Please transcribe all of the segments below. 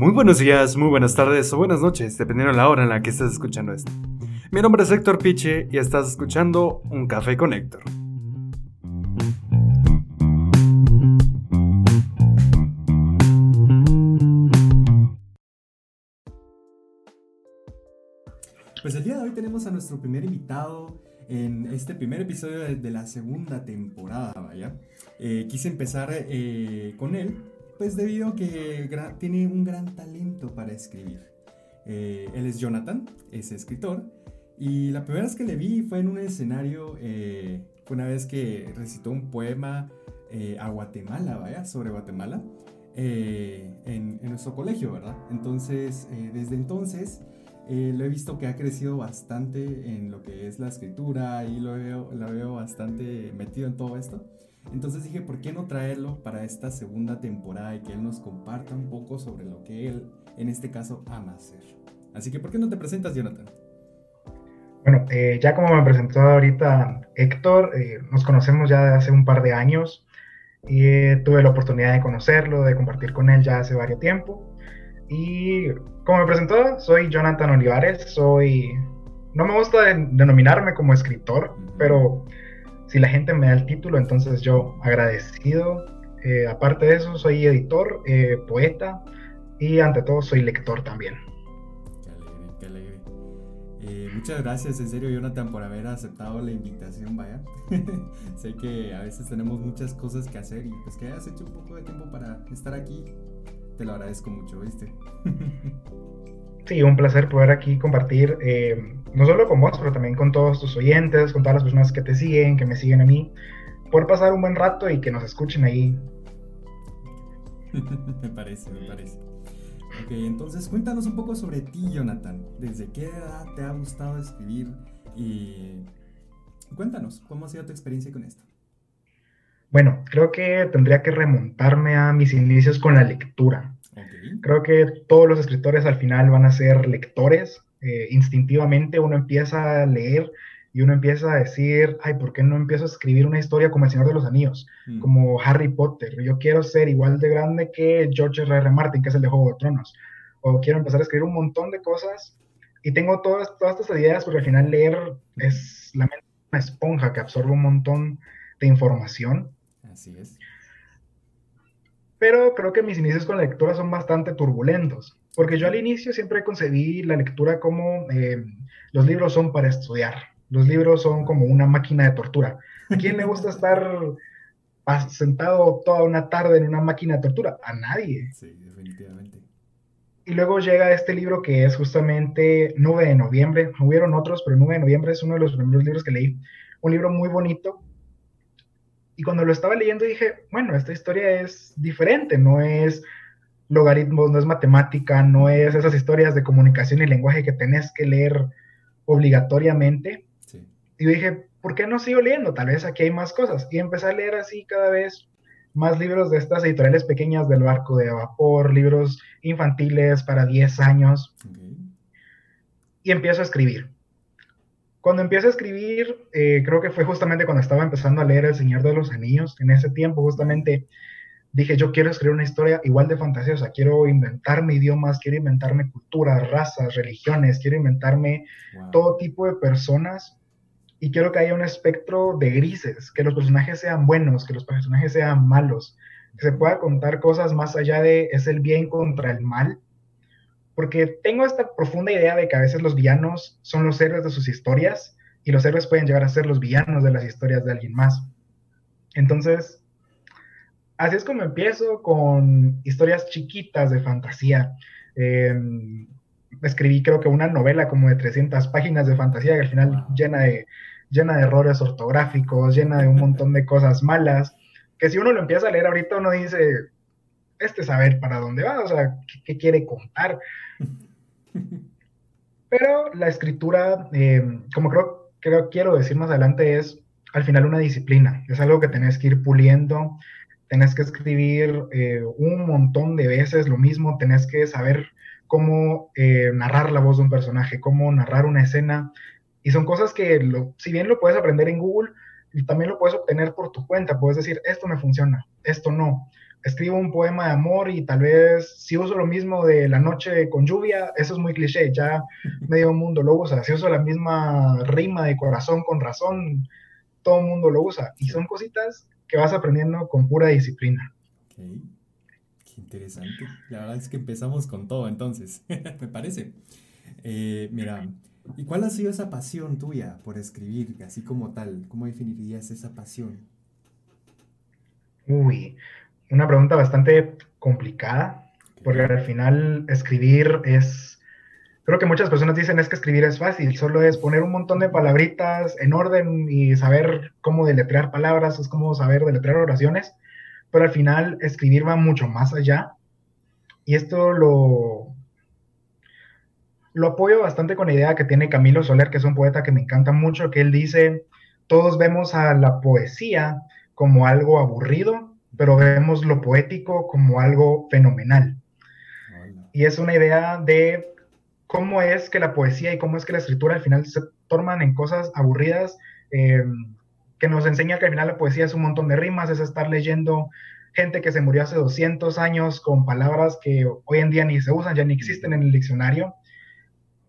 Muy buenos días, muy buenas tardes o buenas noches, dependiendo de la hora en la que estés escuchando esto. Mi nombre es Héctor Piche y estás escuchando Un Café con Héctor. Pues el día de hoy tenemos a nuestro primer invitado en este primer episodio de, la segunda temporada, vaya. Eh, quise empezar eh, con él, pues debido a que tiene un gran talento para escribir. Eh, él es Jonathan, es escritor, y la primera vez que le vi fue en un escenario, fue una vez que recitó un poema a Guatemala, vaya, sobre Guatemala, en, en, nuestro colegio, ¿verdad? Entonces, desde entonces eh, lo he visto que ha crecido bastante en lo que es la escritura y lo veo, lo veo bastante metido en todo esto. Entonces dije, ¿por qué no traerlo para esta segunda temporada y que él nos comparta un poco sobre lo que él, en este caso, ama hacer? Así que, ¿por qué no te presentas, Jonathan? Bueno, eh, ya como me presentó ahorita Héctor, eh, nos conocemos ya de hace un par de años y tuve la oportunidad de conocerlo, de compartir con él ya hace varios tiempo. Y como me presentó, soy Jonathan Olivares, soy... No me gusta denominarme como escritor, pero si la gente me da el título, entonces yo agradecido. Eh, aparte de eso, soy editor, eh, poeta y ante todo soy lector también. Qué alegre, qué alegre. Eh, muchas gracias, en serio, Jonathan, por haber aceptado la invitación, vaya. sé que a veces tenemos muchas cosas que hacer y pues que hayas hecho un poco de tiempo para estar aquí te lo agradezco mucho, ¿viste? sí, un placer poder aquí compartir, eh, no solo con vos, pero también con todos tus oyentes, con todas las personas que te siguen, que me siguen a mí, poder pasar un buen rato y que nos escuchen ahí. me parece, me parece. Ok, entonces cuéntanos un poco sobre ti, Jonathan. ¿Desde qué edad te ha gustado escribir? Y cuéntanos, ¿cómo ha sido tu experiencia con esto? Bueno, creo que tendría que remontarme a mis inicios con la lectura. Creo que todos los escritores al final van a ser lectores. Eh, instintivamente uno empieza a leer y uno empieza a decir, ay, ¿por qué no empiezo a escribir una historia como El Señor de los Anillos, mm. como Harry Potter? Yo quiero ser igual de grande que George R. R. Martin, que es el de Juego de Tronos. O quiero empezar a escribir un montón de cosas y tengo todas, todas estas ideas porque al final leer es la mente una esponja que absorbe un montón de información Así es. Pero creo que mis inicios con la lectura son bastante turbulentos, porque yo al inicio siempre concebí la lectura como eh, los libros son para estudiar, los libros son como una máquina de tortura. ¿A quién le gusta estar sentado toda una tarde en una máquina de tortura? A nadie. Sí, definitivamente. Y luego llega este libro que es justamente 9 de noviembre. Hubieron otros, pero 9 de noviembre es uno de los primeros libros que leí. Un libro muy bonito y cuando lo estaba leyendo dije, bueno, esta historia es diferente, no es logaritmos, no es matemática, no es esas historias de comunicación y lenguaje que tenés que leer obligatoriamente. Y yo dije, ¿por qué no sigo leyendo? Tal vez aquí hay más cosas. Y empecé a leer así cada vez más libros de estas editoriales pequeñas del barco de vapor, libros infantiles para 10 años. Y empiezo a escribir. Cuando empiezo a escribir, eh, creo que fue justamente cuando estaba empezando a leer El Señor de los Anillos. En ese tiempo, justamente, dije, yo quiero escribir una historia igual de fantasiosa. Quiero inventarme idiomas, quiero inventarme culturas, razas, religiones, quiero inventarme todo tipo de personas. Y quiero que haya un espectro de grises, que los personajes sean buenos, que los personajes sean malos, que se pueda contar cosas más allá de es el bien contra el mal, porque tengo esta profunda idea de que a veces los villanos son los héroes de sus historias y los héroes pueden llegar a ser los villanos de las historias de alguien más. Entonces, así es como empiezo con historias chiquitas de fantasía. Em, escribí creo que una novela como de 300 páginas de fantasía que al final llena de, llena de errores ortográficos, llena de un montón de cosas malas, que si uno lo empieza a leer ahorita uno dice, este saber para dónde va, o sea, qué quiere contar. Pero la escritura, eh, como creo, que quiero decir más adelante, es al final una disciplina. Es algo que tenés que ir puliendo, tenés que escribir eh, un montón de veces lo mismo, tenés que saber cómo eh, narrar la voz de un personaje, cómo narrar una escena. Y son cosas que, si bien lo puedes aprender en Google, también lo puedes obtener por tu cuenta. Puedes decir, esto me funciona, esto no escribo un poema de amor y tal vez si uso lo mismo de la noche con lluvia, eso es muy cliché, ya medio mundo lo usa. Si uso la misma rima de corazón con razón, todo el mundo lo usa. Y son cositas que vas aprendiendo con pura disciplina. Ok, qué interesante. La verdad es que empezamos con todo entonces, me parece. Eh, mira, ¿y cuál ha sido esa pasión tuya por escribir, así como tal? ¿Cómo definirías esa pasión? Uy, una pregunta bastante complicada, porque al final escribir es, creo que muchas personas dicen es que escribir es fácil, solo es poner un montón de palabritas en orden y saber cómo deletrear palabras, es como saber deletrear oraciones, pero al final escribir va mucho más allá. Y esto lo, lo apoyo bastante con la idea que tiene Camilo Soler, que es un poeta que me encanta mucho, que él dice, todos vemos a la poesía como algo aburrido, pero vemos lo poético como algo fenomenal. Y es una idea de cómo es que la poesía y cómo es que la escritura al final se tornan en cosas aburridas, eh, que nos enseña que al final la poesía es un montón de rimas, es estar leyendo gente que se murió hace 200 años con palabras que hoy en día ni se usan, ya ni existen en el diccionario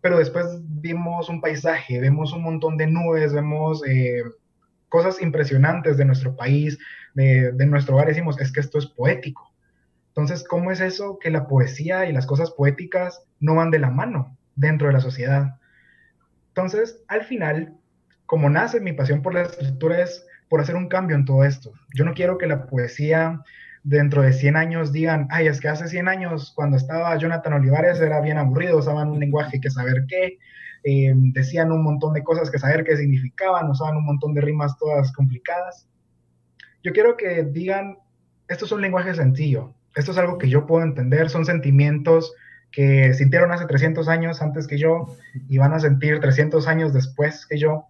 pero después vimos un paisaje, vemos un montón de nubes, vemos eh, cosas impresionantes de nuestro país, de, nuestro hogar, decimos, es que esto es poético. Entonces, ¿cómo es eso que la poesía y las cosas poéticas no van de la mano dentro de la sociedad? Entonces, al final, como nace mi pasión por la escritura es por hacer un cambio en todo esto. Yo no quiero que la poesía dentro de 100 años digan, ay, es que hace 100 años cuando estaba Jonathan Olivares era bien aburrido, usaban un lenguaje que saber qué, eh, decían un montón de cosas que saber qué significaban, usaban un montón de rimas todas complicadas. Yo quiero que digan, esto es un lenguaje sencillo, esto es algo que yo puedo entender, son sentimientos que sintieron hace 300 años antes que yo y van a sentir 300 años después que yo.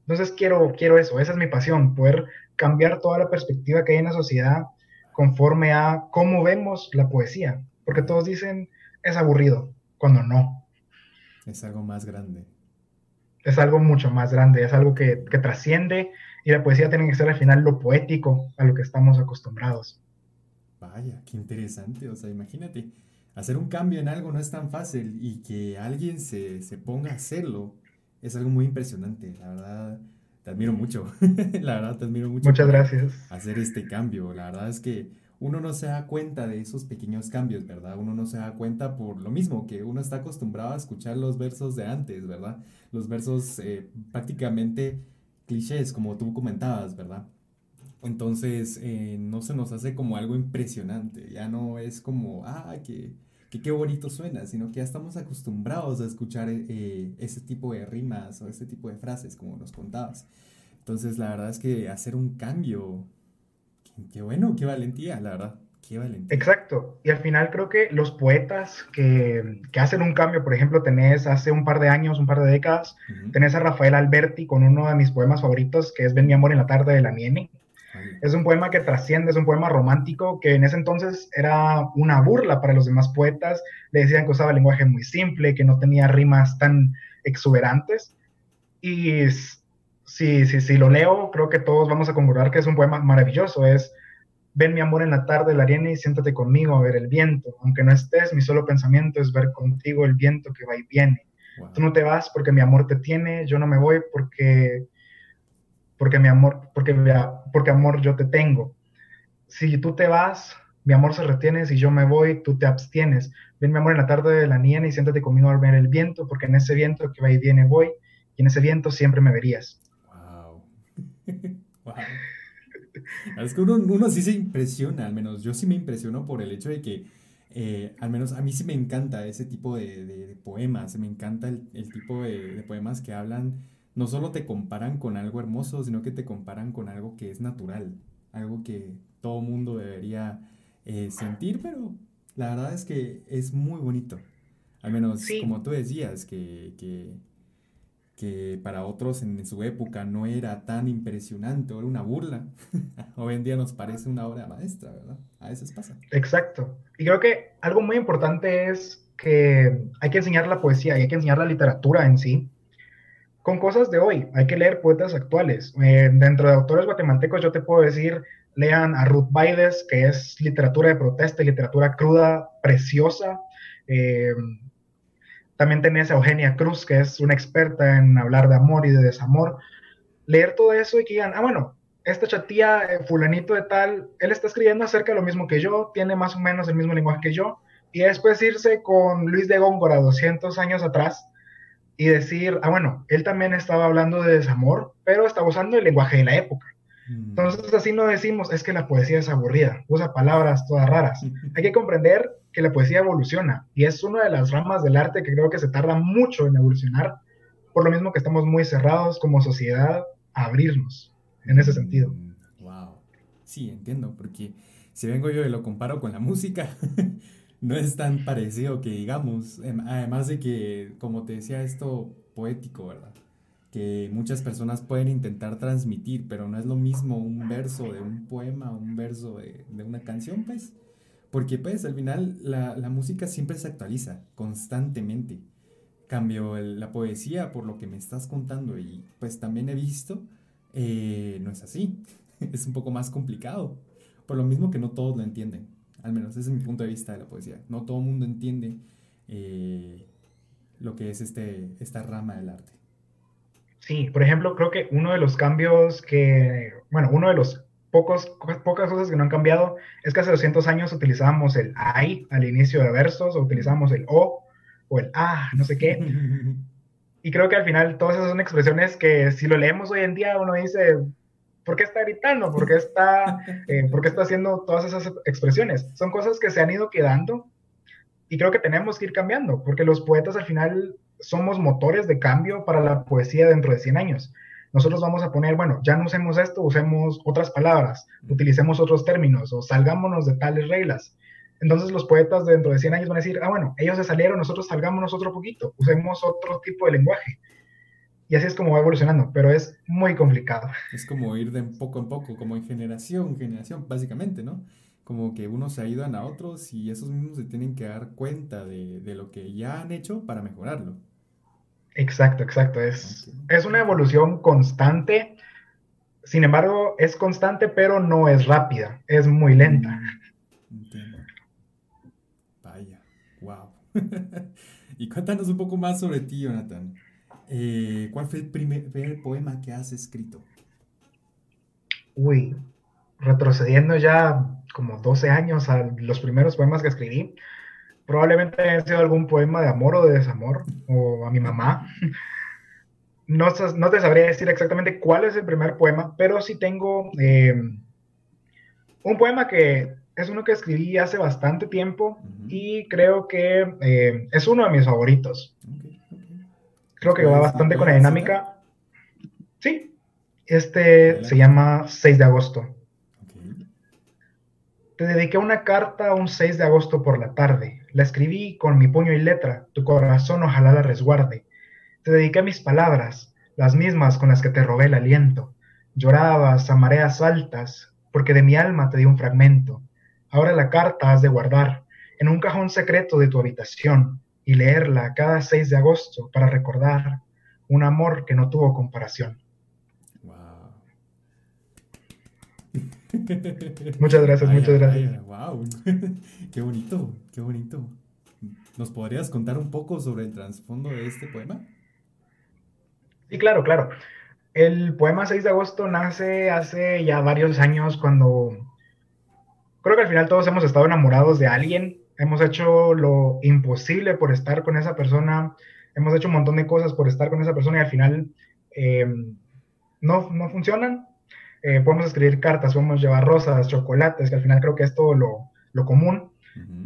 Entonces quiero, quiero eso, esa es mi pasión, poder cambiar toda la perspectiva que hay en la sociedad conforme a cómo vemos la poesía, porque todos dicen es aburrido, cuando no. Es algo más grande. Es algo mucho más grande, es algo que, trasciende y la poesía tiene que ser al final lo poético a lo que estamos acostumbrados. Vaya, qué interesante, o sea, imagínate, hacer un cambio en algo no es tan fácil y que alguien se, se ponga a hacerlo es algo muy impresionante, la verdad te admiro mucho. la verdad, te admiro mucho. Muchas gracias. Hacer este cambio. La verdad es que uno no se da cuenta de esos pequeños cambios, ¿verdad? Uno no se da cuenta por lo mismo que uno está acostumbrado a escuchar los versos de antes, ¿verdad? Los versos eh, prácticamente clichés, como tú comentabas, ¿verdad? Entonces, eh, no se nos hace como algo impresionante, ya no es como, ah, que que qué bonito suena, sino que ya estamos acostumbrados a escuchar eh, ese tipo de rimas o ese tipo de frases, como nos contabas. Entonces, la verdad es que hacer un cambio, qué, bueno, qué valentía, la verdad. Qué valentía. Exacto. Y al final creo que los poetas que, que, hacen un cambio, por ejemplo, tenés hace un par de años, un par de décadas, tenés a Rafael Alberti con uno de mis poemas favoritos, que es Ven mi amor en la tarde de la Niene. Es un poema que trasciende, es un poema romántico que en ese entonces era una burla para los demás poetas. Le decían que usaba lenguaje muy simple, que no tenía rimas tan exuberantes. Y si, si, si lo leo, creo que todos vamos a concordar que es un poema maravilloso. Es, ven mi amor en la tarde la arena y siéntate conmigo a ver el viento. Aunque no estés, mi solo pensamiento es ver contigo el viento que va y viene. Tú no te vas porque mi amor te tiene, yo no me voy porque porque mi amor, porque, porque amor yo te tengo. Si tú te vas, mi amor se retiene, si yo me voy, tú te abstienes. Ven mi amor en la tarde de la niña y siéntate conmigo a ver el viento, porque en ese viento que va y viene voy, y en ese viento siempre me verías. Wow. Es que uno, sí se impresiona, al menos yo sí me impresiono por el hecho de que, eh, al menos a mí sí me encanta ese tipo de, poemas, me encanta el, tipo de, de poemas que hablan no solo te comparan con algo hermoso, sino que te comparan con algo que es natural, algo que todo mundo debería eh, sentir, pero la verdad es que es muy bonito. Al menos, como tú decías, que, que, para otros en su época no era tan impresionante, era una burla. Hoy en día nos parece una obra maestra, ¿verdad? A veces pasa. Exacto. Y creo que algo muy importante es que hay que enseñar la poesía y hay que enseñar la literatura en sí con cosas de hoy. Hay que leer poetas actuales. Eh, dentro de autores guatemaltecos yo te puedo decir lean a Ruth Baides, que es literatura de protesta literatura cruda, preciosa. Eh, también tenés a Eugenia Cruz, que es una experta en hablar de amor y de desamor. Leer todo eso y que digan, ah, bueno, esta chatía, eh, fulanito de tal, él está escribiendo acerca de lo mismo que yo, tiene más o menos el mismo lenguaje que yo, y después irse con Luis de Góngora 200 años atrás y decir, ah, bueno, él también estaba hablando de desamor, pero estaba usando el lenguaje de la época. Mm. Entonces así no decimos, es que la poesía es aburrida, usa palabras todas raras. Hay que comprender que la poesía evoluciona y es una de las ramas del arte que creo que se tarda mucho en evolucionar, por lo mismo que estamos muy cerrados como sociedad a abrirnos en ese sentido. Wow. Mm, sí, entiendo, porque si vengo yo y lo comparo con la música, no es tan parecido que digamos, em, además de que, como te decía, esto poético, ¿verdad? Que muchas personas pueden intentar transmitir, pero no es lo mismo un verso de un poema, un verso de, de una canción, pues. Porque pues al final la, la, música siempre se actualiza constantemente. Cambio la poesía por lo que me estás contando y pues también he visto eh, no es así. es un poco más complicado. Por lo mismo que no todos lo entienden. Al menos ese es mi punto de vista de la poesía. No todo el mundo entiende eh, lo que es este, esta rama del arte. Sí, por ejemplo, creo que uno de los cambios que, bueno, uno de los pocos, pocas cosas que no han cambiado es que hace 200 años utilizábamos el ay al inicio de versos, o utilizábamos el o o el ah, no sé qué. Y creo que al final todas esas son expresiones que si lo leemos hoy en día uno dice, ¿por qué está gritando? ¿Por qué está, eh, ¿por qué está haciendo todas esas expresiones? Son cosas que se han ido quedando y creo que tenemos que ir cambiando, porque los poetas al final somos motores de cambio para la poesía dentro de 100 años. Nosotros vamos a poner, bueno, ya no usemos esto, usemos otras palabras, utilicemos otros términos o salgámonos de tales reglas. Entonces los poetas dentro de 100 años van a decir, ah, bueno, ellos se salieron, nosotros salgámonos otro poquito, usemos otro tipo de lenguaje. Y así es como va evolucionando, pero es muy complicado. Es como ir de poco en poco, como en generación en generación, básicamente, ¿no? Como que unos se ayudan a otros y esos mismos se tienen que dar cuenta de, de lo que ya han hecho para mejorarlo. Exacto, exacto. Es, es una evolución constante. Sin embargo, es constante, pero no es rápida, es muy lenta. Mm, entiendo. y cuéntanos un poco más sobre ti, Jonathan. Eh, ¿Cuál fue el primer, poema que has escrito? Uy, retrocediendo ya como 12 años a los primeros poemas que escribí, probablemente haya sido algún poema de amor o de desamor, o a mi mamá. No, no te sabría decir exactamente cuál es el primer poema, pero sí tengo eh, un poema que es uno que escribí hace bastante tiempo y creo que eh, es uno de mis favoritos. Creo que va bastante con la dinámica. Sí, este se llama 6 de agosto. Te dediqué una carta un 6 de agosto por la tarde. La escribí con mi puño y letra, tu corazón ojalá la resguarde. Te dediqué mis palabras, las mismas con las que te robé el aliento. Llorabas a mareas altas, porque de mi alma te di un fragmento. Ahora la carta has de guardar en un cajón secreto de tu habitación y leerla cada 6 de agosto para recordar un amor que no tuvo comparación. Wow. muchas gracias, muchas gracias. wow, qué bonito, qué bonito. ¿Nos podrías contar un poco sobre el trasfondo de este poema? Sí, claro, claro. El poema 6 de agosto nace hace ya varios años cuando creo que al final todos hemos estado enamorados de alguien, hemos hecho lo imposible por estar con esa persona, hemos hecho un montón de cosas por estar con esa persona y al final em, no, no funcionan. Eh, podemos escribir cartas, podemos llevar rosas, chocolates, que al final creo que es todo lo, lo común.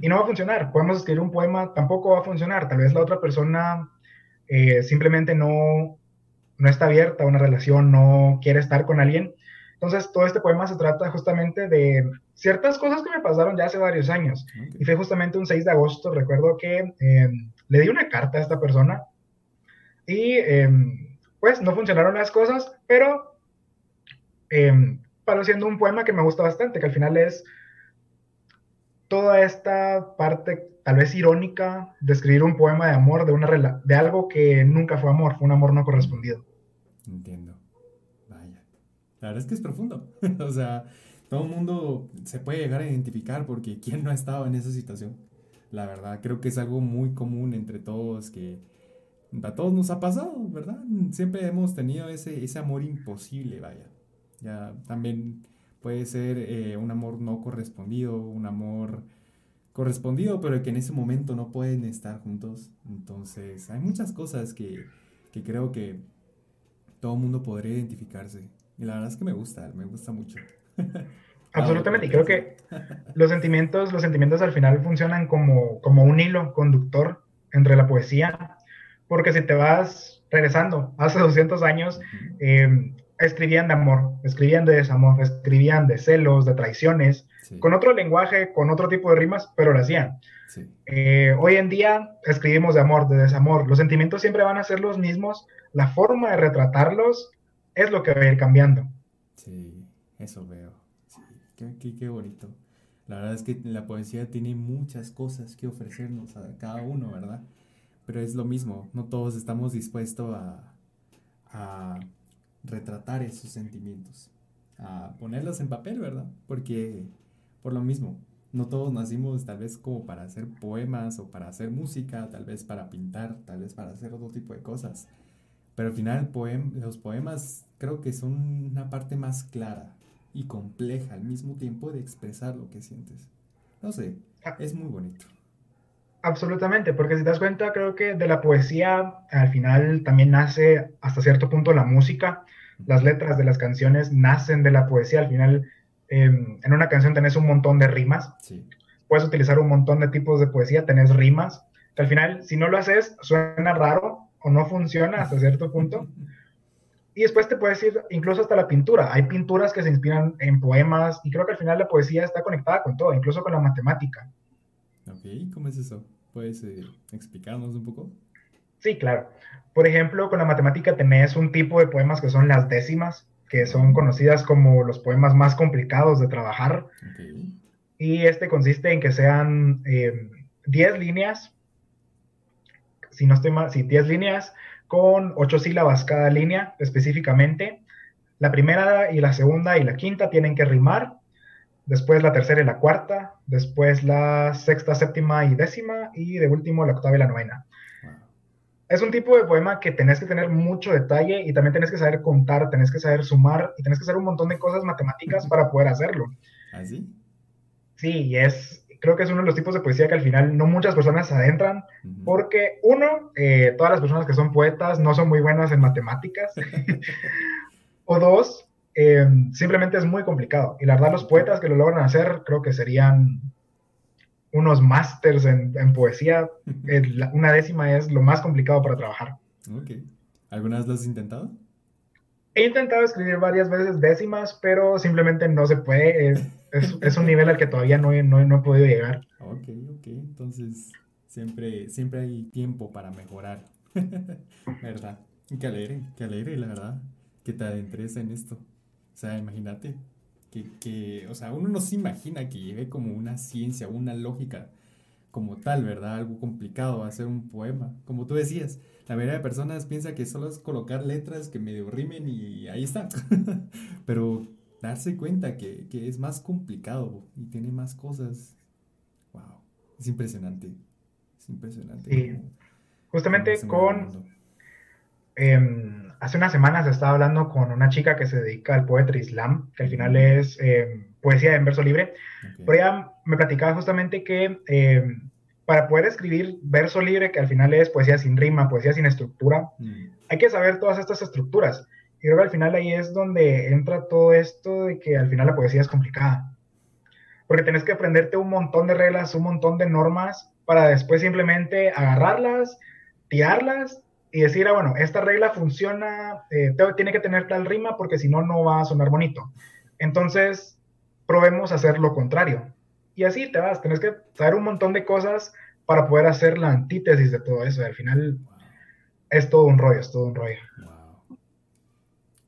Y no va a funcionar. Podemos escribir un poema, tampoco va a funcionar. Tal vez la otra persona eh, simplemente no, no está abierta a una relación, no quiere estar con alguien. Entonces, todo este poema se trata justamente de ciertas cosas que me pasaron ya hace varios años. Y fue justamente un 6 de agosto, recuerdo que em, le di una carta a esta persona y em, pues no funcionaron las cosas, pero eh, paró siendo un poema que me gusta bastante, que al final es toda esta parte tal vez irónica de escribir un poema de amor de, una de algo que nunca fue amor, fue un amor no correspondido. Entiendo. La verdad es que es profundo. o sea, todo el mundo se puede llegar a identificar porque ¿quién no ha estado en esa situación? La verdad, creo que es algo muy común entre todos que a todos nos ha pasado, ¿verdad? Siempre hemos tenido ese, ese amor imposible, vaya. Ya también puede ser eh, un amor no correspondido, un amor correspondido, pero que en ese momento no pueden estar juntos. Entonces, hay muchas cosas que, que creo que todo el mundo podría identificarse. Y la verdad es que me gusta, me gusta mucho. Absolutamente, y creo que los sentimientos, los sentimientos al final funcionan como, como un hilo conductor entre la poesía, porque si te vas regresando hace 200 años, eh, escribían de amor, escribían de desamor, escribían de celos, de traiciones, con otro lenguaje, con otro tipo de rimas, pero lo hacían. Eh, hoy en día escribimos de amor, de desamor, los sentimientos siempre van a ser los mismos, la forma de retratarlos es lo que va a ir cambiando. Sí, eso veo. Sí, qué, bonito. La verdad es que la poesía tiene muchas cosas que ofrecernos a cada uno, ¿verdad? Pero es lo mismo, no todos estamos dispuestos a, a retratar esos sentimientos, a ponerlos en papel, ¿verdad? Porque por lo mismo, no todos nacimos tal vez como para hacer poemas o para hacer música, tal vez para pintar, tal vez para hacer otro tipo de cosas. Pero al final los poemas creo que son una parte más clara y compleja al mismo tiempo de expresar lo que sientes. No sé, es muy bonito. Absolutamente, porque si te das cuenta, creo que de la poesía al final también nace hasta cierto punto la música. Las letras de las canciones nacen de la poesía. Al final, em, en una canción tenés un montón de rimas. Puedes utilizar un montón de tipos de poesía, tenés rimas. Que al final, si no lo haces, suena raro, o no funciona hasta cierto punto. Y después te puedes ir incluso hasta la pintura. Hay pinturas que se inspiran en poemas y creo que al final la poesía está conectada con todo, incluso con la matemática. Ok, ¿cómo es eso? ¿Puedes eh, explicarnos un poco? Sí, claro. Por ejemplo, con la matemática tenés un tipo de poemas que son las décimas, que son conocidas como los poemas más complicados de trabajar. Y este consiste en que sean 10 eh, líneas si no estoy mal, sí, 10 líneas con 8 sílabas cada línea específicamente. La primera y la segunda y la quinta tienen que rimar, después la tercera y la cuarta, después la sexta, séptima y décima, y de último la octava y la novena. Es un tipo de poema que tenés que tener mucho detalle y también tenés que saber contar, tenés que saber sumar y tenés que hacer un montón de cosas matemáticas para poder hacerlo. ¿Así? ¿Ah, sí, y es, creo que es uno de los tipos de poesía que al final no muchas personas se adentran, porque uno, eh, todas las personas que son poetas no son muy buenas en matemáticas, o dos, eh, simplemente es muy complicado. Y la verdad, los poetas que lo logran hacer, creo que serían unos másters en, poesía. una décima es lo más complicado para trabajar. Ok. ¿Alguna vez lo has intentado? He intentado escribir varias veces décimas, pero simplemente no se puede. Es, un nivel al que todavía no, no, no, he podido llegar. Ok, ok. Entonces, siempre, siempre hay tiempo para mejorar. ¿Verdad? Qué alegre, qué alegre, la verdad, que te adentres en esto. Sea, imagínate que, que, o sea, uno no se imagina que lleve como una ciencia, una lógica como tal, ¿verdad? Algo complicado, hacer un poema. Como tú decías, la mayoría de personas piensa que solo es colocar letras que medio rimen y ahí está. Pero darse cuenta que, es más complicado y tiene más cosas. Wow, es impresionante. Es impresionante. Sí. Justamente con... Em, hace unas semanas estaba hablando con una chica que se dedica al poetry slam, que al final es em, poesía en verso libre. Pero ella me platicaba justamente que em, para poder escribir verso libre, que al final es poesía sin rima, poesía sin estructura, mm. hay que saber todas estas estructuras. Y creo que al final ahí es donde entra todo esto de que al final la poesía es complicada. Porque tenés que aprenderte un montón de reglas, un montón de normas, para después simplemente agarrarlas, tirarlas y decir, ah, bueno, esta regla funciona, eh, tiene que tener tal rima porque si no, no va a sonar bonito. Entonces, probemos hacer lo contrario. Y así te vas, tenés que saber un montón de cosas para poder hacer la antítesis de todo eso. Al final es todo un rollo, es todo un rollo.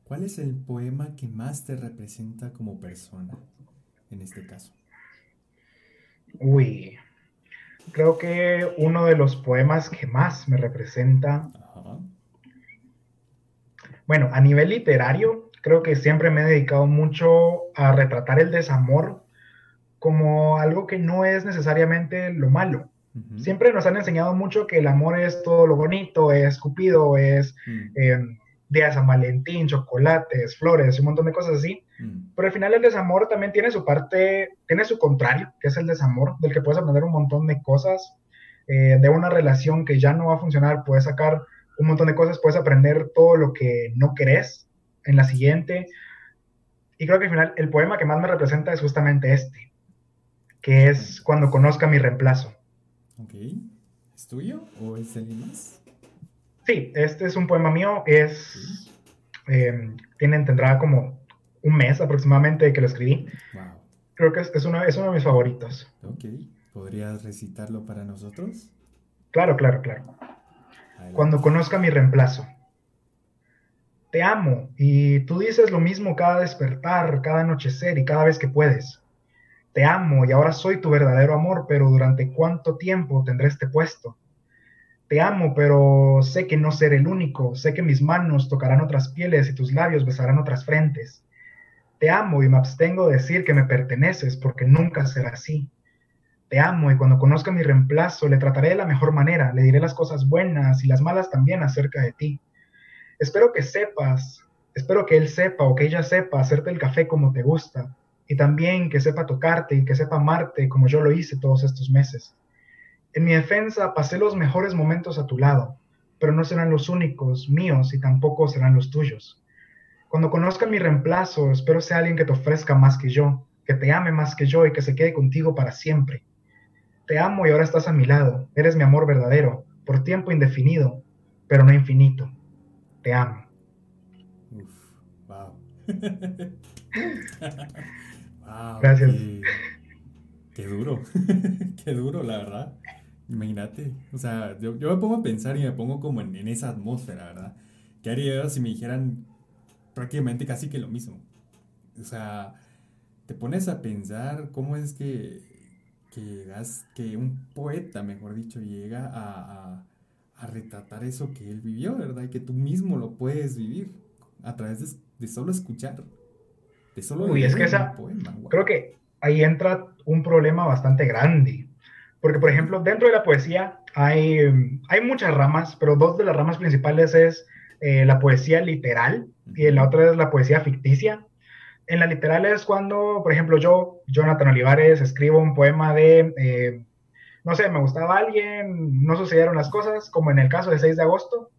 ¿Cuál es el poema que más te representa como persona en este caso? Uy, creo que uno de los poemas que más me representa, bueno, a nivel literario, creo que siempre me he dedicado mucho a retratar el desamor como algo que no es necesariamente lo malo. Siempre nos han enseñado mucho que el amor es todo lo bonito, es cupido, es mm. em, días a San Valentín, chocolates, flores, un montón de cosas así. Mm. Pero al final el desamor también tiene su parte, tiene su contrario, que es el desamor, del que puedes aprender un montón de cosas. Eh, de una relación que ya no va a funcionar, puedes sacar un montón de cosas, puedes aprender todo lo que no querés en la siguiente. Y creo que al final el poema que más me representa es justamente este, que es Cuando conozca mi reemplazo. Ok. ¿Es tuyo o es el más? Sí, este es un poema mío, es... Em, tiene, tendrá como un mes aproximadamente que lo escribí. Wow. Creo que es, uno, es uno de mis favoritos. Ok. ¿Podrías recitarlo para nosotros? Claro, claro, claro. Cuando conozca mi reemplazo. Te amo y tú dices lo mismo cada despertar, cada anochecer y cada vez que puedes. Te amo y ahora soy tu verdadero amor, pero ¿durante cuánto tiempo tendré este puesto? Te amo, pero sé que no seré el único, sé que mis manos tocarán otras pieles y tus labios besarán otras frentes. Te amo y me abstengo de decir que me perteneces, porque nunca será así. Te amo y cuando conozca mi reemplazo le trataré de la mejor manera, le diré las cosas buenas y las malas también acerca de ti. Espero que sepas, espero que él sepa o que ella sepa hacerte el café como te gusta, y también que sepa tocarte y que sepa amarte como yo lo hice todos estos meses. En mi defensa pasé los mejores momentos a tu lado, pero no serán los únicos míos y tampoco serán los tuyos. Cuando conozca mi reemplazo, espero sea alguien que te ofrezca más que yo, que te ame más que yo y que se quede contigo para siempre. Te amo y ahora estás a mi lado, eres mi amor verdadero, por tiempo indefinido, pero no infinito. Te amo. wow. Gracias. Qué, duro, qué duro, la verdad. Imagínate, o sea, yo, me pongo a pensar y me pongo como en, esa atmósfera, ¿verdad? ¿Qué haría si me dijeran prácticamente casi que lo mismo? O sea, te pones a pensar cómo es que, que, que un poeta, mejor dicho, llega a, a, retratar eso que él vivió, ¿verdad? Y que tú mismo lo puedes vivir a través de, de solo escuchar. Uy, es que esa, creo que ahí entra un problema bastante grande. Porque, por ejemplo, dentro de la poesía hay, hay muchas ramas, pero dos de las ramas principales es eh, la poesía literal y la otra es la poesía ficticia. En la literal es cuando, por ejemplo, yo, Jonathan Olivares, escribo un poema de, eh, no sé, me gustaba alguien, no sucedieron las cosas, como en el caso de 6 de agosto,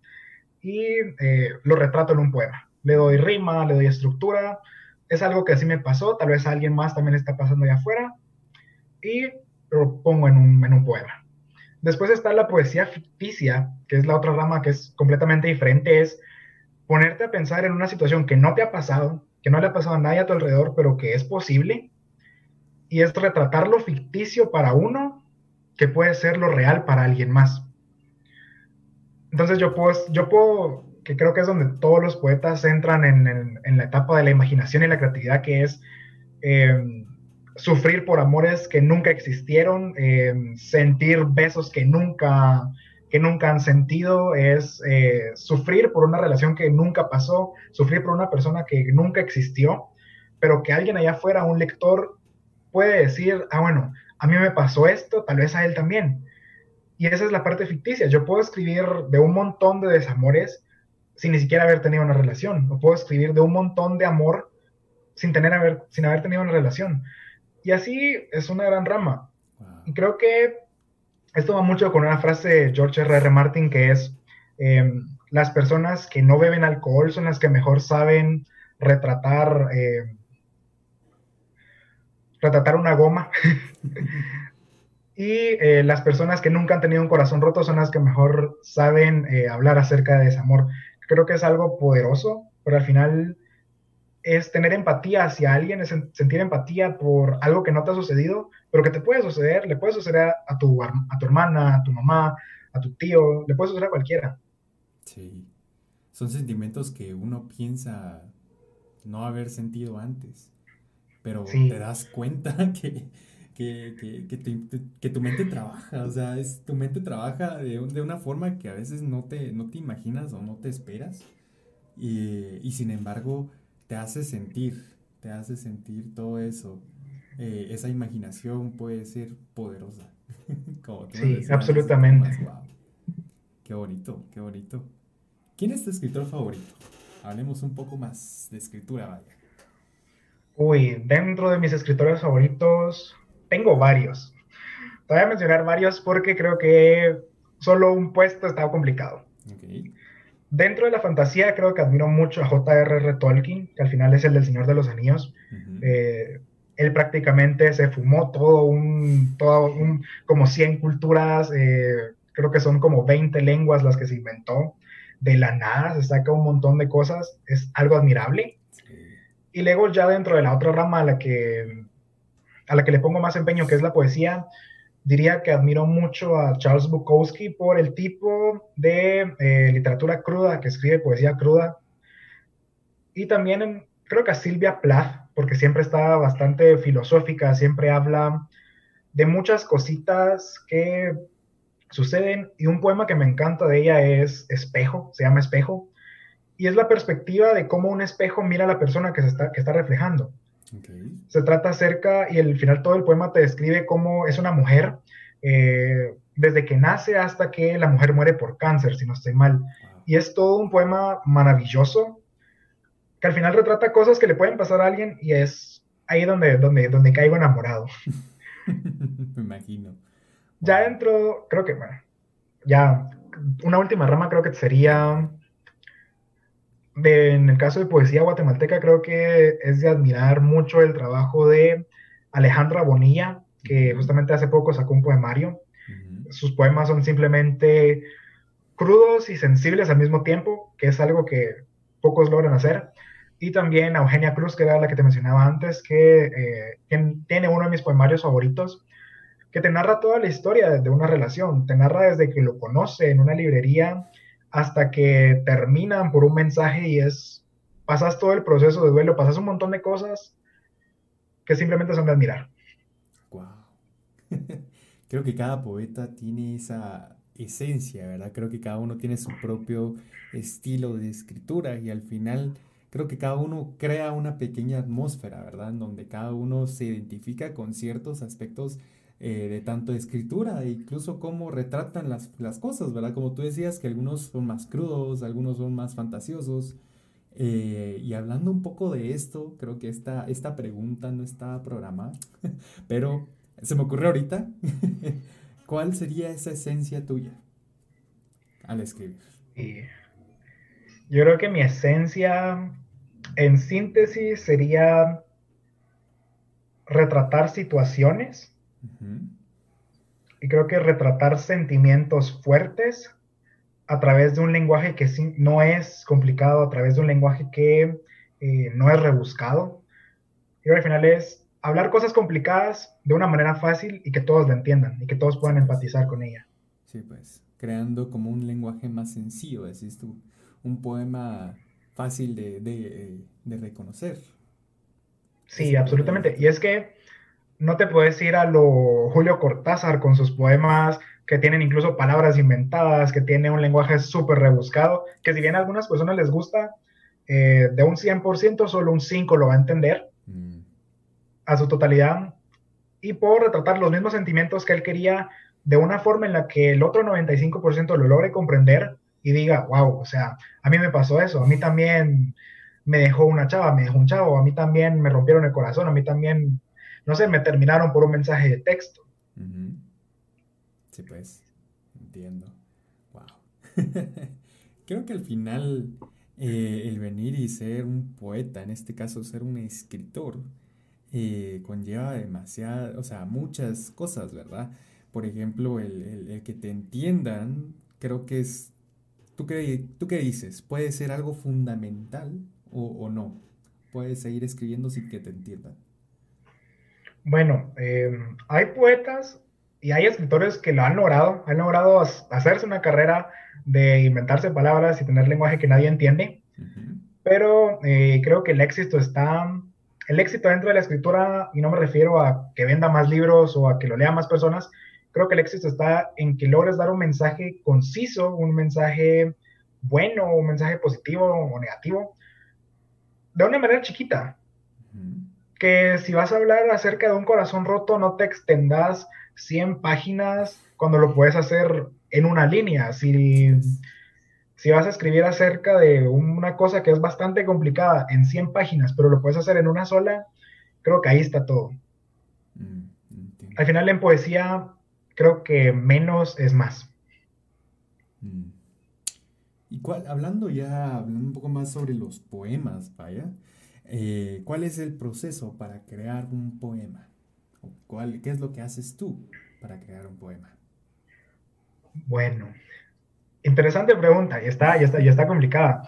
y eh, lo retrato en un poema. Le doy rima, le doy estructura, es algo que así me pasó, tal vez alguien más también está pasando allá afuera, y lo pongo en un, en un poema. Después está la poesía ficticia, que es la otra rama que es completamente diferente, es ponerte a pensar en una situación que no te ha pasado, que no le ha pasado a nadie a tu alrededor, pero que es posible, y es retratar lo ficticio para uno, que puede ser lo real para alguien más. Entonces yo puedo, yo puedo que creo que es donde todos los poetas entran en, la etapa de la imaginación y la creatividad, que es em, sufrir por amores que nunca existieron, em, sentir besos que nunca, que nunca han sentido, es eh, sufrir por una relación que nunca pasó, sufrir por una persona que nunca existió, pero que alguien allá afuera, un lector, puede decir, ah, bueno, a mí me pasó esto, tal vez a él también. Y esa es la parte ficticia. Yo puedo escribir de un montón de desamores sin ni siquiera haber tenido una relación. O puedo escribir de un montón de amor sin, tener haber, sin haber tenido una relación. Y así es una gran rama. Y creo que esto va mucho con una frase de George R. R. Martin que es, em, las personas que no beben alcohol son las que mejor saben retratar, em, retratar una goma. y eh, las personas que nunca han tenido un corazón roto son las que mejor saben eh, hablar acerca de desamor creo que es algo poderoso, pero al final es tener empatía hacia alguien, es sentir empatía por algo que no te ha sucedido, pero que te puede suceder, le puede suceder a tu, a tu hermana, a tu mamá, a tu tío, le puede suceder a cualquiera. Sí, son sentimientos que uno piensa no haber sentido antes, pero te das cuenta que, que, que, tu mente trabaja, o sea, es, tu mente trabaja de, de, una forma que a veces no te, no te imaginas o no te esperas, y, y sin embargo te hace sentir, te hace sentir todo eso. Eh, esa imaginación puede ser poderosa. sí, absolutamente. Qué bonito, qué bonito. ¿Quién es tu escritor favorito? Hablemos un poco más de escritura, vaya. Uy, dentro de mis escritores favoritos, tengo varios. Te voy a mencionar varios porque creo que solo un puesto estaba complicado. Dentro de la fantasía, creo que admiro mucho a J.R.R. Tolkien, que al final es el del Señor de los Anillos. Eh, él prácticamente se fumó todo un, todo un como 100 culturas, eh, creo que son como 20 lenguas las que se inventó. De la nada se saca un montón de cosas, es algo admirable. Y luego ya dentro de la otra rama a la que, a la que le pongo más empeño, que es la poesía, diría que admiro mucho a Charles Bukowski por el tipo de eh, literatura cruda, que escribe poesía cruda. Y también creo que a Silvia Plath, porque siempre está bastante filosófica, siempre habla de muchas cositas que suceden. Y un poema que me encanta de ella es Espejo, se llama Espejo y es la perspectiva de cómo un espejo mira a la persona que, está, que está reflejando. Se trata acerca, y al final todo el poema te describe cómo es una mujer, eh, desde que nace hasta que la mujer muere por cáncer, si no estoy mal. Y es todo un poema maravilloso, que al final retrata cosas que le pueden pasar a alguien y es ahí donde, donde, donde caigo enamorado. Me imagino. Ya dentro, creo que, bueno, ya una última rama creo que sería en el caso de poesía guatemalteca, creo que es de admirar mucho el trabajo de Alejandra Bonilla, que justamente hace poco sacó un poemario. Sus poemas son simplemente crudos y sensibles al mismo tiempo, que es algo que pocos logran hacer. Y también a Eugenia Cruz, que era la que te mencionaba antes, que eh, tiene uno de mis poemarios favoritos, que te narra toda la historia de una relación, te narra desde que lo conoce en una librería hasta que terminan por un mensaje y es, pasas todo el proceso de duelo, pasas un montón de cosas que simplemente son de admirar. Wow. Creo que cada poeta tiene esa esencia, ¿verdad? Creo que cada uno tiene su propio estilo de escritura y al final creo que cada uno crea una pequeña atmósfera, ¿verdad? En donde cada uno se identifica con ciertos aspectos eh, de tanto escritura e incluso cómo retratan las, las, cosas, ¿verdad? Como tú decías, que algunos son más crudos, algunos son más fantasiosos. Eh, y hablando un poco de esto, creo que esta, esta pregunta no está programada, pero se me ocurrió ahorita. ¿Cuál sería esa esencia tuya al escribir? Yo creo que mi esencia, en síntesis, sería retratar situaciones y creo que retratar sentimientos fuertes a través de un lenguaje que no es complicado, a través de un lenguaje que eh, no es rebuscado. Y al final es hablar cosas complicadas de una manera fácil y que todos la entiendan y que todos puedan empatizar con ella. Sí, pues, creando como un lenguaje más sencillo, decís tú, un poema fácil de, de, de reconocer. Sí, absolutamente. Y es que no te puedes ir a lo Julio Cortázar con sus poemas que tienen incluso palabras inventadas, que tiene un lenguaje súper rebuscado, que si bien a algunas personas les gusta, eh, de un 100% solo un 5 lo va a entender mm. a su totalidad y puedo retratar los mismos sentimientos que él quería de una forma en la que el otro 95% lo logre comprender y diga, wow, o sea, a mí me pasó eso, a mí también me dejó una chava, me dejó un chavo, a mí también me rompieron el corazón, a mí también no sé, me terminaron por un mensaje de texto. Sí, pues, entiendo. Wow. Creo que al final eh, el venir y ser un poeta, en este caso ser un escritor, eh, conlleva demasiadas, o sea, muchas cosas, ¿verdad? Por ejemplo, el, que te entiendan, creo que es, ¿tú qué, ¿tú qué dices? ¿Puede ser algo fundamental o, o no? ¿Puedes seguir escribiendo sin que te entiendan? Bueno, eh, hay poetas y hay escritores que lo han logrado, han logrado hacerse una carrera de inventarse palabras y tener lenguaje que nadie entiende, pero eh, creo que el éxito está, el éxito dentro de la escritura, y no me refiero a que venda más libros o a que lo lea más personas, creo que el éxito está en que logres dar un mensaje conciso, un mensaje bueno, un mensaje positivo o negativo, de una manera chiquita. Que si vas a hablar acerca de un corazón roto, no te extendas 100 páginas cuando lo puedes hacer en una línea. Si, si vas a escribir acerca de una cosa que es bastante complicada en 100 páginas, pero lo puedes hacer en una sola, creo que ahí está todo. Mm, Al final en poesía, creo que menos es más. Mm. Y cuál, hablando ya, hablando un poco más sobre los poemas, vaya, eh, ¿cuál es el proceso para crear un poema? ¿Cuál, ¿Qué es lo que haces tú para crear un poema? Bueno, interesante pregunta, y está, ya está, ya está complicada,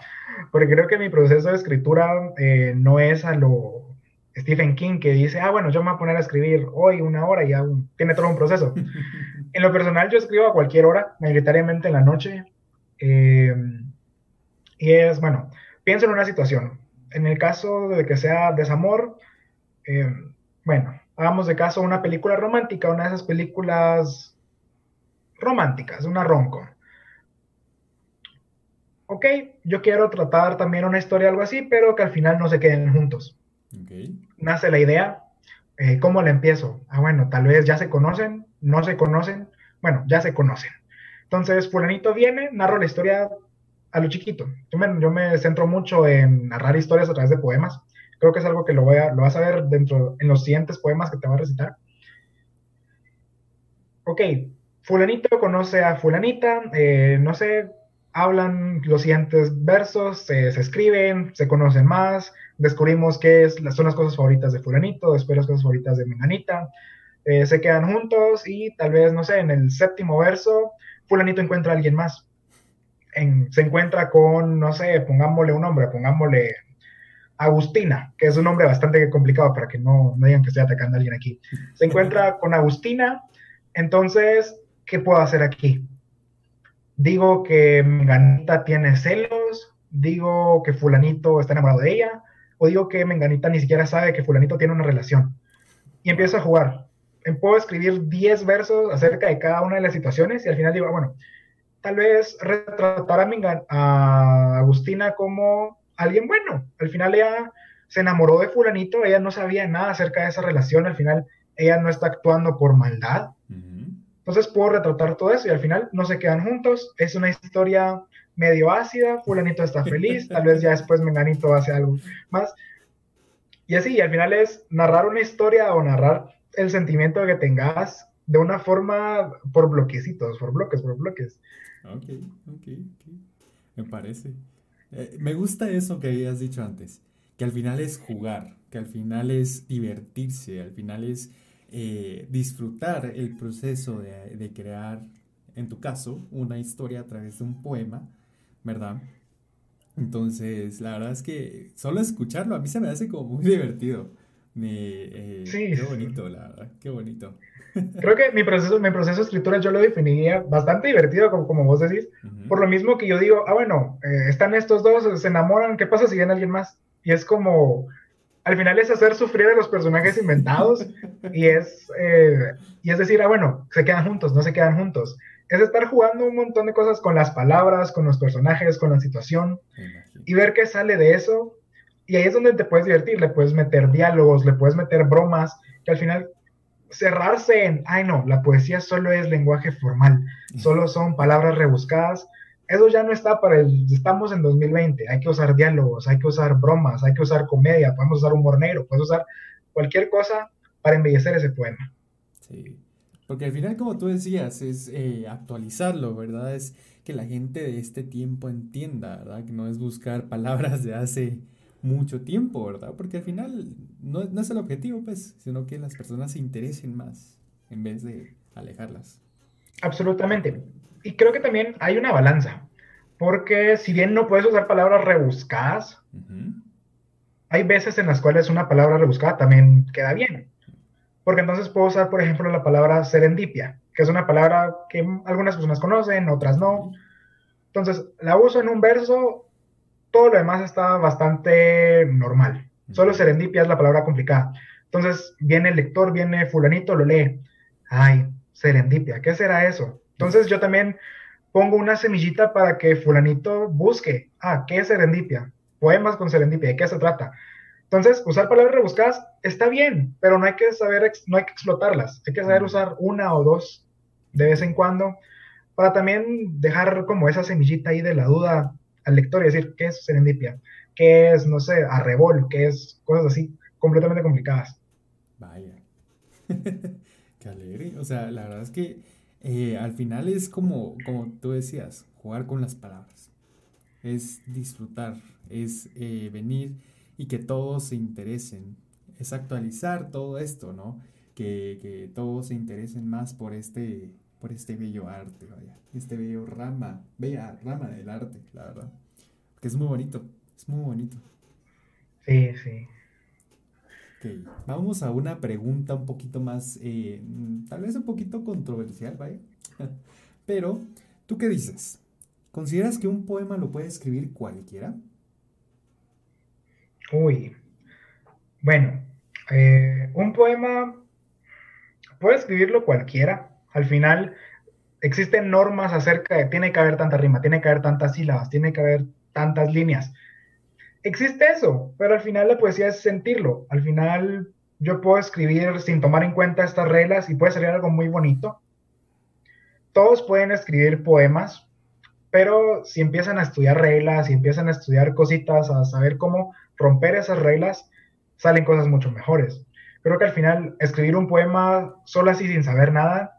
porque creo que mi proceso de escritura eh, no es a lo Stephen King que dice, ah, bueno, yo me voy a poner a escribir hoy una hora y ya tiene todo un proceso. en lo personal yo escribo a cualquier hora, mayoritariamente en la noche, eh, y es, bueno, pienso en una situación. En el caso de que sea desamor, eh, bueno, hagamos de caso una película romántica, una de esas películas románticas, una ronco. Ok, yo quiero tratar también una historia algo así, pero que al final no se queden juntos. Nace la idea, eh, ¿cómo la empiezo? Ah, bueno, tal vez ya se conocen, no se conocen, bueno, ya se conocen. Entonces, fulanito viene, narro la historia a lo chiquito. Yo me, yo me centro mucho en narrar historias a través de poemas. Creo que es algo que lo, voy a, lo vas a ver dentro, en los siguientes poemas que te voy a recitar. Ok, fulanito conoce a fulanita, eh, no sé, hablan los siguientes versos, se escriben, se conocen más, descubrimos qué son las cosas favoritas de fulanito, después las cosas favoritas de menganita, eh, se quedan juntos y tal vez, no sé, en el séptimo verso, fulanito encuentra a alguien más. Se encuentra con, no sé, pongámosle un nombre, pongámosle Agustina, que es un nombre bastante complicado para que no, no digan que estoy atacando a alguien aquí. Se encuentra con Agustina, entonces, ¿qué puedo hacer aquí? Digo que Menganita tiene celos, digo que fulanito está enamorado de ella, o digo que Menganita ni siquiera sabe que fulanito tiene una relación. Y empiezo a jugar. Puedo escribir 10 versos acerca de cada una de las situaciones y al final digo, ah, bueno, tal vez retratar a, a Agustina como alguien bueno. Al final ella se enamoró de fulanito, ella no sabía nada acerca de esa relación, al final ella no está actuando por maldad. Entonces puedo retratar todo eso y al final no se quedan juntos. Es una historia medio ácida, fulanito está feliz, tal vez ya después Menganito hace algo más. Y así, al final es narrar una historia o narrar el sentimiento que tengas de una forma por bloquecitos, por bloques, por bloques. Ok, ok, ok. Me parece. Eh, me gusta eso que habías dicho antes, que al final es jugar, que al final es divertirse, al final es eh, disfrutar el proceso de, de, crear, en tu caso, una historia a través de un poema, ¿verdad? Entonces, la verdad es que solo escucharlo a mí se me hace como muy divertido. Me, eh, sí. Qué bonito, la verdad, qué bonito. Creo que mi proceso, mi proceso de escritura yo lo definiría bastante divertido, como, como vos decís, por lo mismo que yo digo, ah, bueno, eh, están estos dos, se enamoran, ¿qué pasa si viene alguien más? Y es como, al final es hacer sufrir a los personajes inventados y es, eh, y es decir, ah, bueno, se quedan juntos, no se quedan juntos. Es estar jugando un montón de cosas con las palabras, con los personajes, con la situación y ver qué sale de eso y ahí es donde te puedes divertir, le puedes meter diálogos, le puedes meter bromas, que al final cerrarse en, ay no, la poesía solo es lenguaje formal, solo son palabras rebuscadas, eso ya no está para el, estamos en 2020, hay que usar diálogos, hay que usar bromas, hay que usar comedia, podemos usar humor negro, puedes usar cualquier cosa para embellecer ese poema. Sí, porque al final, como tú decías, es eh, actualizarlo, ¿verdad? Es que la gente de este tiempo entienda, ¿verdad? Que no es buscar palabras de hace mucho tiempo, ¿verdad? Porque al final no, no, es el objetivo, pues, sino que las personas se interesen más en vez de alejarlas. Absolutamente. Y creo que también hay una balanza, porque si bien no puedes usar palabras rebuscadas, hay veces en las cuales una palabra rebuscada también queda bien. Porque entonces puedo usar, por ejemplo, la palabra serendipia, que es una palabra que algunas personas conocen, otras no. Entonces, la uso en un verso todo lo demás está bastante normal. Solo serendipia es la palabra complicada. Entonces viene el lector, viene fulanito, lo lee. Ay, serendipia, ¿qué será eso? Entonces yo también pongo una semillita para que fulanito busque. Ah, ¿qué es serendipia? poemas con serendipia, ¿de qué se trata? Entonces, usar palabras rebuscadas está bien, pero no hay que saber, no hay que explotarlas, hay que saber usar una o dos de vez en cuando para también dejar como esa semillita ahí de la duda al lector y decir, ¿qué es serendipia? ¿Qué es, no sé, arrebol? ¿Qué es cosas así completamente complicadas? Vaya. Qué alegre. O sea, la verdad es que eh, al final es como, como tú decías, jugar con las palabras. Es disfrutar, es eh, venir y que todos se interesen. Es actualizar todo esto, ¿no? Que, que todos se interesen más por este, por este bello arte, vaya. Este bello rama, bella rama del arte, la verdad. Porque es muy bonito, es muy bonito. Sí, sí. Ok, vamos a una pregunta un poquito más, eh, tal vez un poquito controversial, ¿vale? Pero, ¿tú qué dices? ¿Consideras que un poema lo puede escribir cualquiera? Uy, bueno, eh, un poema puede escribirlo cualquiera. Al final existen normas acerca de, tiene que haber tanta rima, tiene que haber tantas sílabas, tiene que haber tantas líneas existe eso, pero al final la poesía es sentirlo. Al final yo puedo escribir sin tomar en cuenta estas reglas y puede salir algo muy bonito. Todos pueden escribir poemas, pero si empiezan a estudiar reglas, si empiezan a estudiar cositas, a saber cómo romper esas reglas, salen cosas mucho mejores. Creo que al final escribir un poema solo así sin saber nada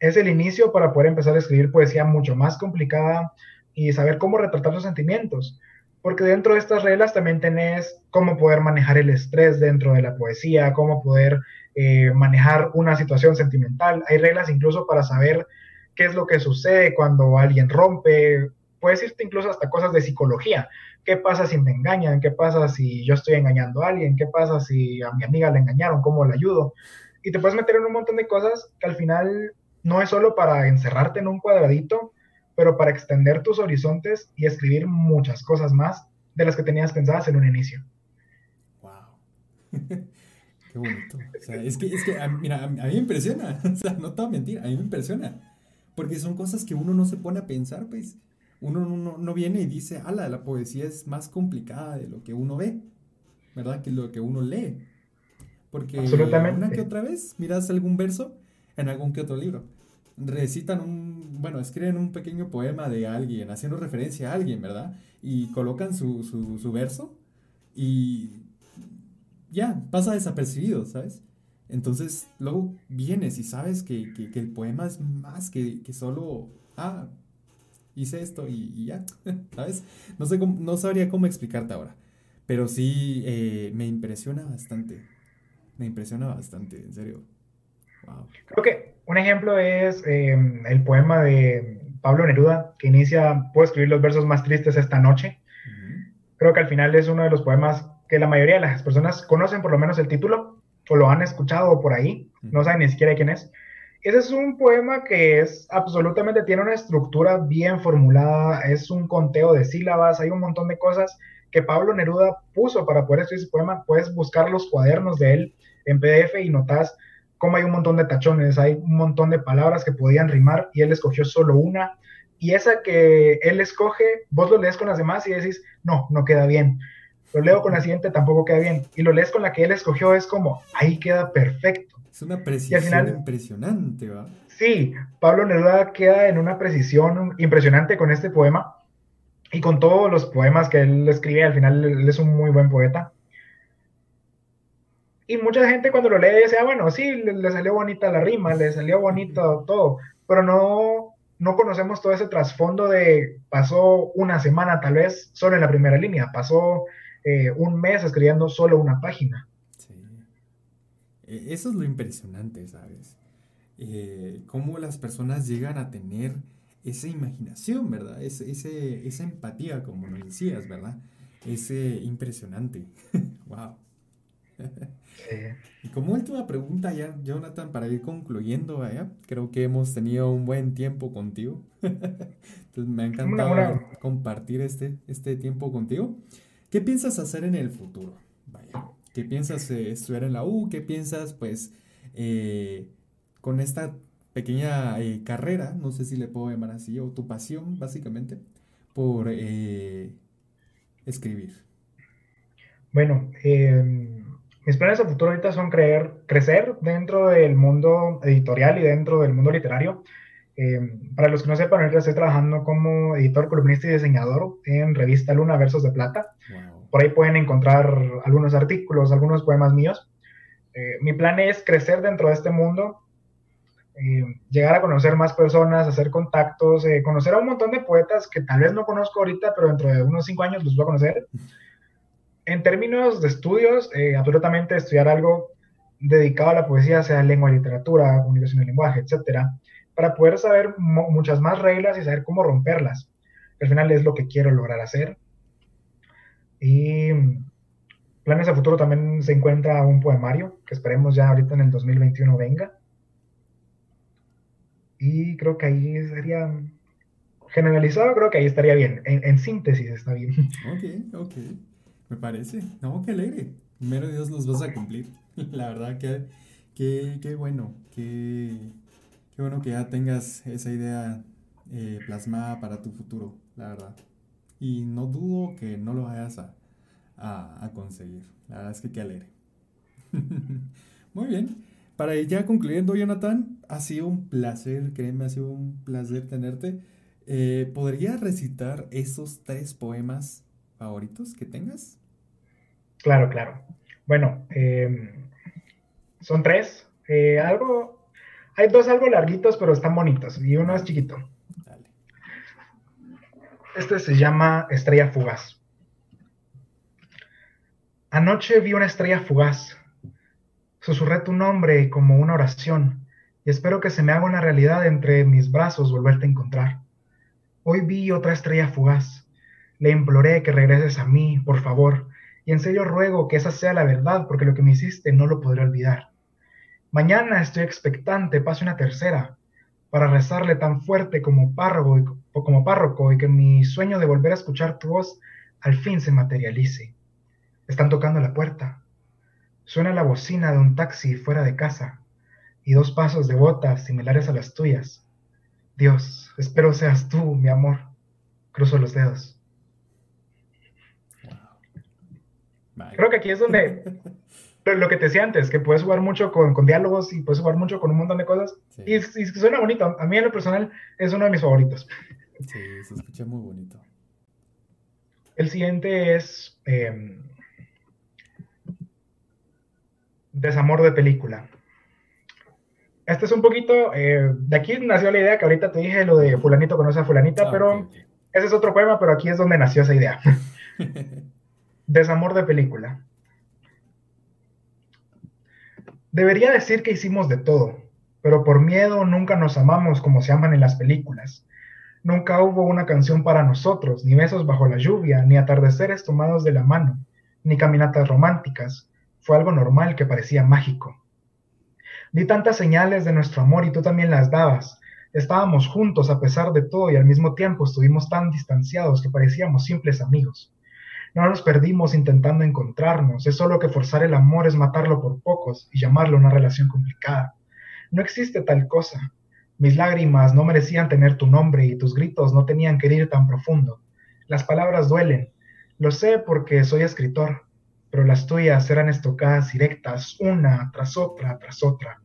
es el inicio para poder empezar a escribir poesía mucho más complicada y saber cómo retratar sus sentimientos porque dentro de estas reglas también tenés cómo poder manejar el estrés dentro de la poesía, cómo poder eh, manejar una situación sentimental. Hay reglas incluso para saber qué es lo que sucede cuando alguien rompe. Puedes irte incluso hasta cosas de psicología. ¿Qué pasa si me engañan? ¿Qué pasa si yo estoy engañando a alguien? ¿Qué pasa si a mi amiga la engañaron? ¿Cómo la ayudo? Y te puedes meter en un montón de cosas que al final no es solo para encerrarte en un cuadradito, pero para extender tus horizontes y escribir muchas cosas más de las que tenías pensadas en un inicio. ¡Wow! Qué bonito. O sea, es que, es que mira, a mí me impresiona. O sea, no te voy a mentir, a mí me impresiona. Porque son cosas que uno no se pone a pensar, pues. Uno no, no viene y dice, ala, la poesía es más complicada de lo que uno ve, ¿verdad? Que lo que uno lee. Porque una que otra vez miras algún verso en algún que otro libro recitan un, bueno, escriben un pequeño poema de alguien, haciendo referencia a alguien, ¿verdad? Y colocan su, su, verso y ya, pasa desapercibido, ¿sabes? Entonces, luego vienes y sabes que, el poema es más que, solo, ah, hice esto y, ya, ¿sabes? No, sé no sabría cómo explicarte ahora, pero sí eh, me impresiona bastante, me impresiona bastante, en serio. Creo que un ejemplo es em, el poema de Pablo Neruda, que inicia, puedo escribir los versos más tristes esta noche. Creo que al final es uno de los poemas que la mayoría de las personas conocen por lo menos el título, o lo han escuchado por ahí, no saben ni siquiera quién es. Ese es un poema que es absolutamente, tiene una estructura bien formulada, es un conteo de sílabas, hay un montón de cosas que Pablo Neruda puso para poder escribir ese poema. Puedes buscar los cuadernos de él en PDF y notas como hay un montón de tachones, hay un montón de palabras que podían rimar y él escogió solo una. Y esa que él escoge, vos lo lees con las demás y decís, no, no queda bien. Lo leo con la siguiente, tampoco queda bien. Y lo lees con la que él escogió, es como, ahí queda perfecto. Es una precisión impresionante, ¿va? Sí, Pablo Neruda queda en una precisión impresionante con este poema y con todos los poemas que él escribe. Al final, él es un muy buen poeta. Y mucha gente cuando lo lee dice, ah, bueno, sí, le, salió bonita la rima, le salió bonito todo, pero no, no conocemos todo ese trasfondo de pasó una semana tal vez solo en la primera línea, pasó eh, un mes escribiendo solo una página. Sí. E, eso es lo impresionante, ¿sabes? Eh, cómo las personas llegan a tener esa imaginación, ¿verdad? Ese, ese, esa empatía, como lo decías, ¿verdad? Ese impresionante. wow. Y como última pregunta ya, Jonathan, para ir concluyendo, creo que hemos tenido un buen tiempo contigo. Entonces me ha encantado compartir este, este tiempo contigo. ¿Qué piensas hacer en el futuro? Vaya, ¿qué piensas eh, estudiar en la U? ¿Qué piensas, pues, eh, con esta pequeña eh, carrera, no sé si le puedo llamar así, o tu pasión, básicamente, por escribir? Bueno, em, mis planes a futuro ahorita son creer, crecer dentro del mundo editorial y dentro del mundo literario. Em, para los que no sepan, ahorita estoy trabajando como editor, columnista y diseñador en revista Luna Versos de Plata. Por ahí pueden encontrar algunos artículos, algunos poemas míos. Eh, mi plan es crecer dentro de este mundo, eh, llegar a conocer más personas, hacer contactos, eh, conocer a un montón de poetas que tal vez no conozco ahorita, pero dentro de unos cinco años los voy a conocer. En términos de estudios, absolutamente estudiar algo dedicado a la poesía, sea lengua y literatura, comunicación y lenguaje, etcétera, para poder saber muchas más reglas y saber cómo romperlas. Al final es lo que quiero lograr hacer. Y planes a futuro también se encuentra un poemario que esperemos ya ahorita en el 2021 venga. Y creo que ahí sería generalizado, creo que ahí estaría bien. En, síntesis está bien. Ok, ok. Me parece. No, qué alegre. Primero Dios los vas a cumplir. La verdad que, qué bueno. Qué, qué bueno que ya tengas esa idea eh, plasmada para tu futuro, la verdad. Y no dudo que no lo vayas a, a, conseguir. La verdad es que qué alegre. Muy bien. Para ya concluyendo, Jonathan, ha sido un placer, créeme, ha sido un placer tenerte. Eh, ¿Podría recitar esos tres poemas favoritos que tengas? Claro, claro. Bueno, em, son tres. Eh, algo, hay dos algo larguitos, pero están bonitos, y uno es chiquito. Este se llama Estrella Fugaz. Anoche vi una estrella fugaz. Susurré tu nombre como una oración y espero que se me haga una realidad entre mis brazos volverte a encontrar. Hoy vi otra estrella fugaz. Le imploré que regreses a mí, por favor, y en serio ruego que esa sea la verdad, porque lo que me hiciste no lo podré olvidar. Mañana estoy expectante, pase una tercera, para rezarle tan fuerte como párroco, y, como párroco y que mi sueño de volver a escuchar tu voz al fin se materialice. Están tocando la puerta. Suena la bocina de un taxi fuera de casa y dos pasos de botas similares a las tuyas. Dios, espero seas tú, mi amor. Cruzo los dedos. Creo que aquí es donde lo que te decía antes, que puedes jugar mucho con, diálogos y puedes jugar mucho con un montón de cosas. Y, y, suena bonito. A mí en lo personal es uno de mis favoritos. Sí, se escucha muy bonito. El siguiente es em, Desamor de película. Este es un poquito, eh, de aquí nació la idea que ahorita te dije lo de fulanito conoce a fulanita, ah, pero ese es otro poema, pero aquí es donde nació esa idea. Desamor de película. Debería decir que hicimos de todo, pero por miedo nunca nos amamos como se aman en las películas. Nunca hubo una canción para nosotros, ni besos bajo la lluvia, ni atardeceres tomados de la mano, ni caminatas románticas, fue algo normal que parecía mágico. Di tantas señales de nuestro amor y tú también las dabas. Estábamos juntos a pesar de todo y al mismo tiempo estuvimos tan distanciados que parecíamos simples amigos. No nos perdimos intentando encontrarnos, es solo que forzar el amor es matarlo por pocos y llamarlo una relación complicada. No existe tal cosa. Mis lágrimas no merecían tener tu nombre y tus gritos no tenían que ir tan profundo. Las palabras duelen. Lo sé porque soy escritor pero las tuyas eran estocadas directas, una tras otra, tras otra.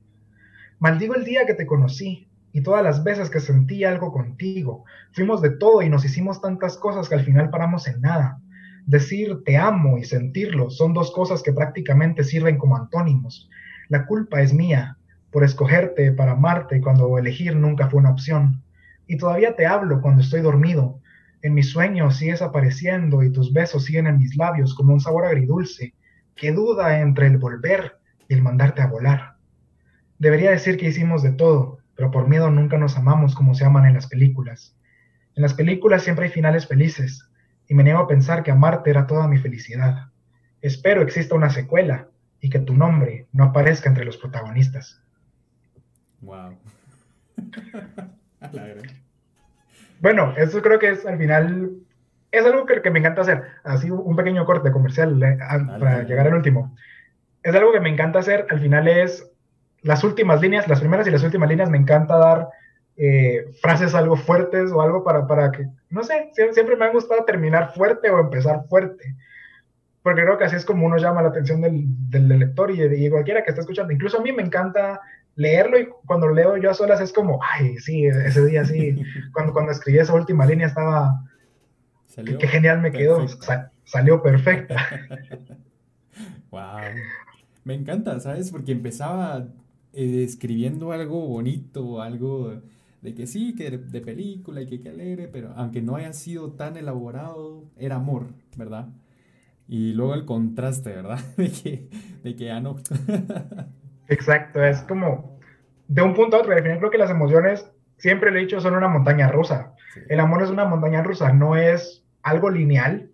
Maldigo el día que te conocí y todas las veces que sentí algo contigo. Fuimos de todo y nos hicimos tantas cosas que al final paramos en nada. Decir te amo y sentirlo son dos cosas que prácticamente sirven como antónimos. La culpa es mía por escogerte para amarte cuando elegir nunca fue una opción. Y todavía te hablo cuando estoy dormido, en mis sueños sigues apareciendo y tus besos siguen en mis labios como un sabor agridulce que duda entre el volver y el mandarte a volar. Debería decir que hicimos de todo, pero por miedo nunca nos amamos como se aman en las películas. En las películas siempre hay finales felices, y me niego a pensar que amarte era toda mi felicidad. Espero exista una secuela y que tu nombre no aparezca entre los protagonistas. Wow. Bueno, eso creo que es al final, es algo que, me encanta hacer. Así un pequeño corte comercial eh, para llegar al último. Es algo que me encanta hacer, al final es las últimas líneas, las primeras y las últimas líneas, me encanta dar eh, frases algo fuertes o algo para, para que, no sé, siempre, me ha gustado terminar fuerte o empezar fuerte. porque creo que así es como uno llama la atención del, del, lector y de, cualquiera que esté escuchando. Incluso a mí me encanta leerlo y cuando lo leo yo a solas es como, ay, sí, ese día sí, cuando, cuando escribí esa última línea estaba, qué genial me quedó, salió perfecta. wow, me encanta, ¿sabes? Porque empezaba eh, escribiendo algo bonito, algo de que sí, que de, película y que, que alegre, pero aunque no haya sido tan elaborado, era amor, ¿verdad? Y luego el contraste, ¿verdad? De que, de que ya no. Exacto, es como de un punto a otro. Al final creo que las emociones, siempre lo he dicho, son una montaña rusa. El amor es una montaña rusa, no es algo lineal.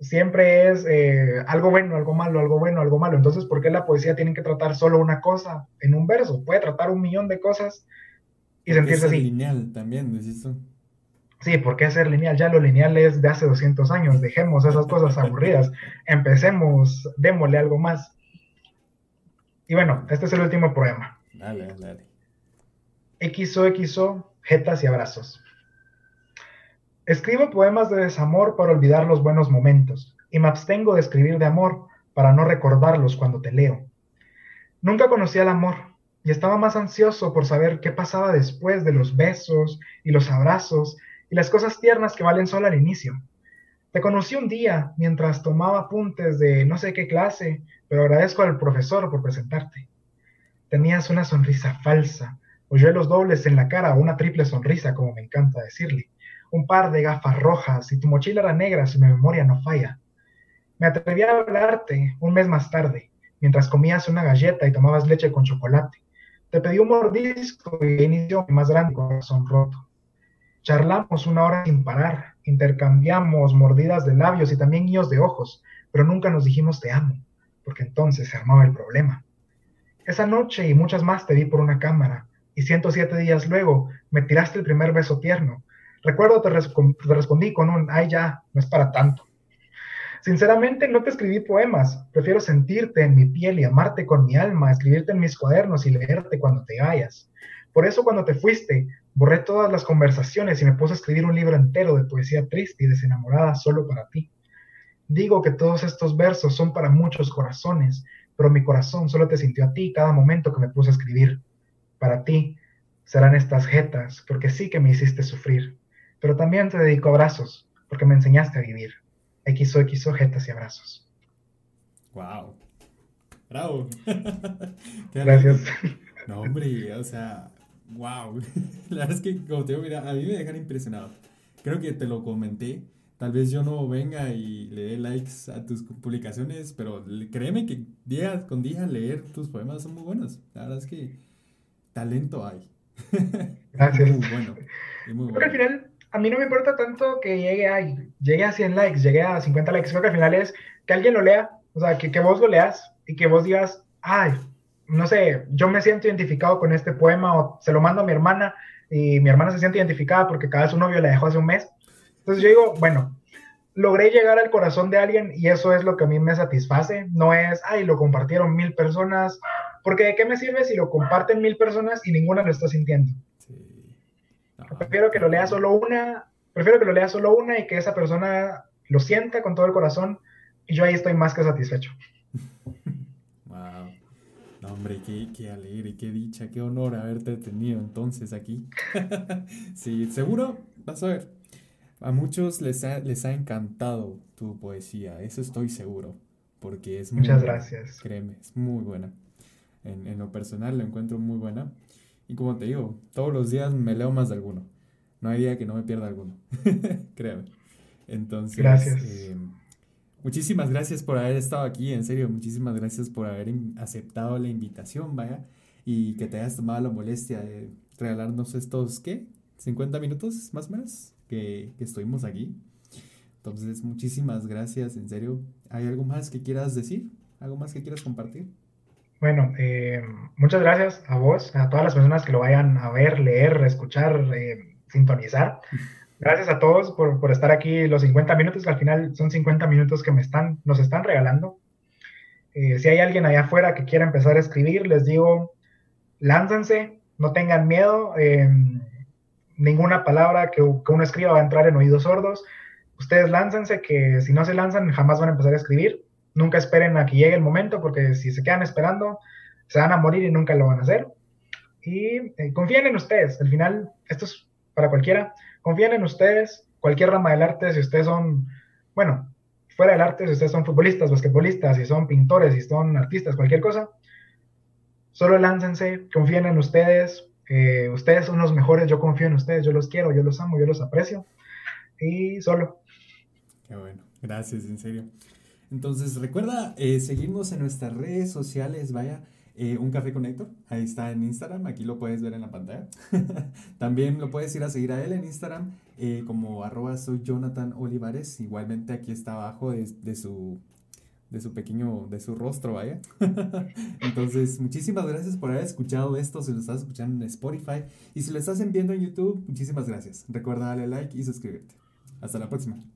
Siempre es eh, algo bueno, algo malo, algo bueno, algo malo. Entonces, ¿por qué la poesía tiene que tratar solo una cosa en un verso? Puede tratar un millón de cosas y sentirse así. lineal también, decís tú. Sí, ¿por qué ser lineal? Ya lo lineal es de hace 200 años. Dejemos esas cosas aburridas. Empecemos, démosle algo más. Y bueno, este es el último poema. Dale, dale. XOXO, jetas y abrazos. Escribo poemas de desamor para olvidar los buenos momentos y me abstengo de escribir de amor para no recordarlos cuando te leo. Nunca conocí el amor y estaba más ansioso por saber qué pasaba después de los besos y los abrazos y las cosas tiernas que valen solo al inicio. Te conocí un día mientras tomaba apuntes de no sé qué clase, pero agradezco al profesor por presentarte. Tenías una sonrisa falsa, los dobles en la cara o una triple sonrisa, como me encanta decirle, un par de gafas rojas y tu mochila era negra si mi memoria no falla. Me atreví a hablarte un mes más tarde, mientras comías una galleta y tomabas leche con chocolate. Te pedí un mordisco y inició más grande corazón roto. Charlamos una hora sin parar, intercambiamos mordidas de labios y también guiños de ojos, pero nunca nos dijimos te amo, porque entonces se armaba el problema. Esa noche y muchas más te vi por una cámara, y 107 días luego me tiraste el primer beso tierno. Recuerdo te, te respondí con un, ay ya, no es para tanto. Sinceramente no te escribí poemas, prefiero sentirte en mi piel y amarte con mi alma, escribirte en mis cuadernos y leerte cuando te vayas. Por eso cuando te fuiste, Borré todas las conversaciones y me puse a escribir un libro entero de poesía triste y desenamorada solo para ti. Digo que todos estos versos son para muchos corazones, pero mi corazón solo te sintió a ti cada momento que me puse a escribir. Para ti serán estas jetas, porque sí que me hiciste sufrir, pero también te dedico abrazos, porque me enseñaste a vivir. XO, jetas y abrazos. ¡Wow! ¡Bravo! Gracias. No, hombre, o sea, wow. La verdad es que, como te digo, mira, a mí me dejan impresionado. Creo que te lo comenté. Tal vez yo no venga y le dé likes a tus publicaciones, pero créeme que día con día leer tus poemas son muy buenos. La verdad es que talento hay. Gracias. muy bueno. Muy bueno. al final, a mí no me importa tanto que llegue a, llegue a 100 likes, llegue a 50 likes. Creo que al final es que alguien lo lea, o sea, que, que vos lo leas y que vos digas, ay, no sé, yo me siento identificado con este poema o se lo mando a mi hermana y mi hermana se siente identificada porque cada su novio la dejó hace un mes. Entonces yo digo, bueno, logré llegar al corazón de alguien y eso es lo que a mí me satisface. No es, ay, lo compartieron mil personas, porque ¿de qué me sirve si lo comparten mil personas y ninguna lo está sintiendo? Prefiero que lo lea solo una, prefiero que lo lea solo una y que esa persona lo sienta con todo el corazón y yo ahí estoy más que satisfecho. hombre, qué, qué alegre, qué dicha, qué honor haberte tenido entonces aquí. sí, seguro, vas a ver. A muchos les ha, les ha encantado tu poesía, eso estoy seguro, porque es muy Muchas gracias. Créeme, es muy buena. En, en, lo personal lo encuentro muy buena. Y como te digo, todos los días me leo más de alguno. No hay día que no me pierda alguno. Créeme. Entonces, gracias. Eh, Muchísimas gracias por haber estado aquí, en serio, muchísimas gracias por haber aceptado la invitación, vaya, y que te hayas tomado la molestia de regalarnos estos, ¿qué? 50 minutos más o menos que, que estuvimos aquí. Entonces, muchísimas gracias, en serio. ¿Hay algo más que quieras decir? ¿Algo más que quieras compartir? Bueno, eh, muchas gracias a vos, a todas las personas que lo vayan a ver, leer, escuchar, eh, sintonizar. Gracias a todos por, por, estar aquí los 50 minutos, que al final son 50 minutos que me están, nos están regalando. Eh, si hay alguien allá afuera que quiera empezar a escribir, les digo, lánzanse, no tengan miedo. Eh, ninguna palabra que, que, uno escriba va a entrar en oídos sordos. Ustedes lánzanse, que si no se lanzan, jamás van a empezar a escribir. Nunca esperen a que llegue el momento, porque si se quedan esperando, se van a morir y nunca lo van a hacer. Y eh, confíen en ustedes, al final, esto es para cualquiera, confíen en ustedes, cualquier rama del arte, si ustedes son, bueno, fuera del arte, si ustedes son futbolistas, basquetbolistas, si son pintores, si son artistas, cualquier cosa, solo láncense, confíen en ustedes, eh, ustedes son los mejores, yo confío en ustedes, yo los quiero, yo los amo, yo los aprecio, y solo. Qué bueno, gracias, en serio. Entonces, recuerda eh, seguirnos en nuestras redes sociales, vaya. Eh, un café con ahí está en Instagram, aquí lo puedes ver en la pantalla. También lo puedes ir a seguir a él en Instagram eh, como arroba Jonathan Olivares, igualmente aquí está abajo de, de, su de su pequeño, de su rostro, vaya. Entonces, muchísimas gracias por haber escuchado esto, si lo estás escuchando en Spotify y si lo estás viendo en YouTube, muchísimas gracias. Recuerda darle like y suscribirte. Hasta la próxima.